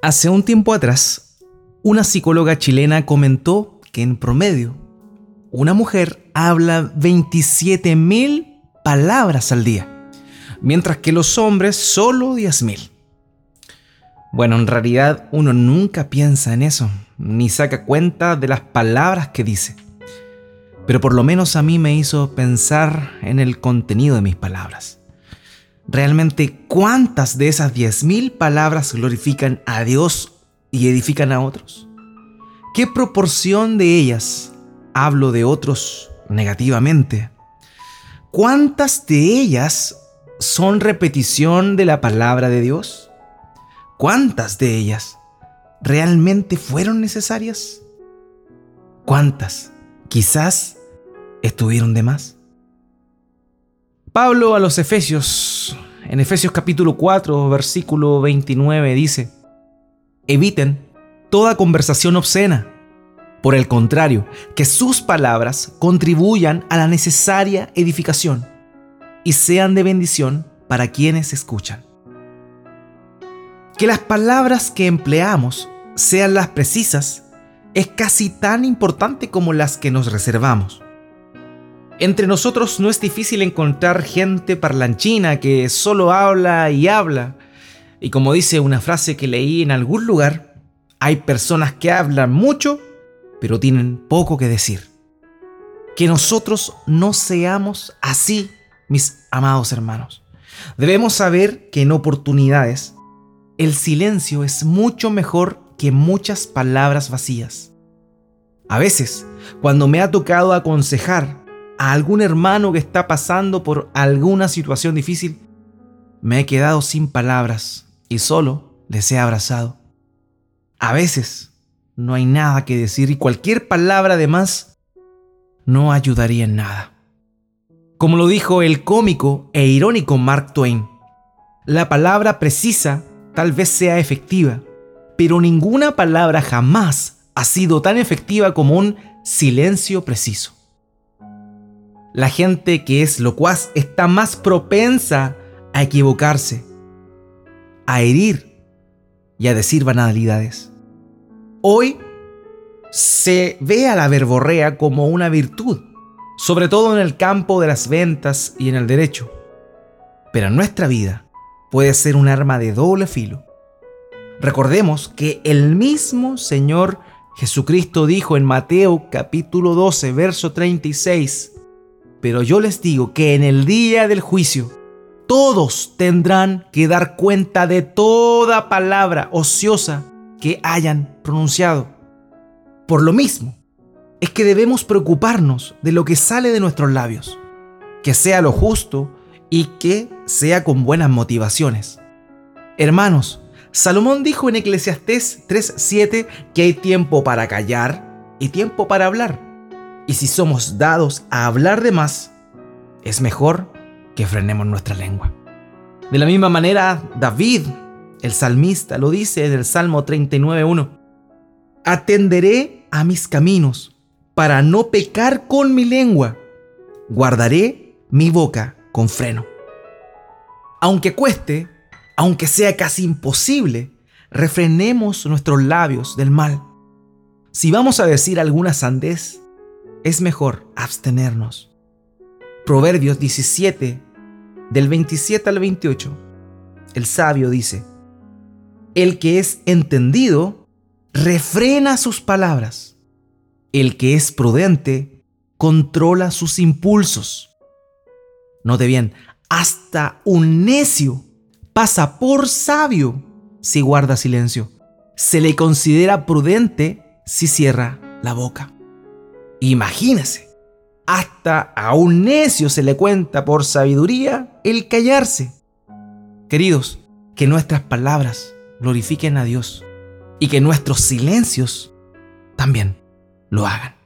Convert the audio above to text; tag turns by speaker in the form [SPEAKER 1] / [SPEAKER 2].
[SPEAKER 1] Hace un tiempo atrás, una psicóloga chilena comentó que en promedio, una mujer habla 27.000 palabras al día, mientras que los hombres solo 10.000. Bueno, en realidad uno nunca piensa en eso, ni saca cuenta de las palabras que dice. Pero por lo menos a mí me hizo pensar en el contenido de mis palabras realmente cuántas de esas 10.000 palabras glorifican a Dios y edifican a otros? ¿Qué proporción de ellas hablo de otros negativamente? ¿Cuántas de ellas son repetición de la palabra de Dios? ¿Cuántas de ellas realmente fueron necesarias? ¿Cuántas quizás estuvieron de más? Pablo a los Efesios, en Efesios capítulo 4, versículo 29, dice, eviten toda conversación obscena. Por el contrario, que sus palabras contribuyan a la necesaria edificación y sean de bendición para quienes escuchan. Que las palabras que empleamos sean las precisas es casi tan importante como las que nos reservamos. Entre nosotros no es difícil encontrar gente parlanchina que solo habla y habla. Y como dice una frase que leí en algún lugar, hay personas que hablan mucho, pero tienen poco que decir. Que nosotros no seamos así, mis amados hermanos. Debemos saber que en oportunidades el silencio es mucho mejor que muchas palabras vacías. A veces, cuando me ha tocado aconsejar a algún hermano que está pasando por alguna situación difícil, me he quedado sin palabras y solo les he abrazado. A veces no hay nada que decir y cualquier palabra de más no ayudaría en nada. Como lo dijo el cómico e irónico Mark Twain, la palabra precisa tal vez sea efectiva, pero ninguna palabra jamás ha sido tan efectiva como un silencio preciso. La gente que es locuaz está más propensa a equivocarse, a herir y a decir banalidades. Hoy se ve a la verborrea como una virtud, sobre todo en el campo de las ventas y en el derecho. Pero en nuestra vida puede ser un arma de doble filo. Recordemos que el mismo Señor Jesucristo dijo en Mateo capítulo 12, verso 36, pero yo les digo que en el día del juicio todos tendrán que dar cuenta de toda palabra ociosa que hayan pronunciado. Por lo mismo, es que debemos preocuparnos de lo que sale de nuestros labios, que sea lo justo y que sea con buenas motivaciones. Hermanos, Salomón dijo en Eclesiastés 3:7 que hay tiempo para callar y tiempo para hablar y si somos dados a hablar de más, es mejor que frenemos nuestra lengua. De la misma manera, David, el salmista, lo dice en el Salmo 39.1. Atenderé a mis caminos para no pecar con mi lengua. Guardaré mi boca con freno. Aunque cueste, aunque sea casi imposible, refrenemos nuestros labios del mal. Si vamos a decir alguna sandez, es mejor abstenernos. Proverbios 17, del 27 al 28, el sabio dice, el que es entendido refrena sus palabras, el que es prudente controla sus impulsos. Note bien, hasta un necio pasa por sabio si guarda silencio. Se le considera prudente si cierra la boca. Imagínese, hasta a un necio se le cuenta por sabiduría el callarse. Queridos, que nuestras palabras glorifiquen a Dios y que nuestros silencios también lo hagan.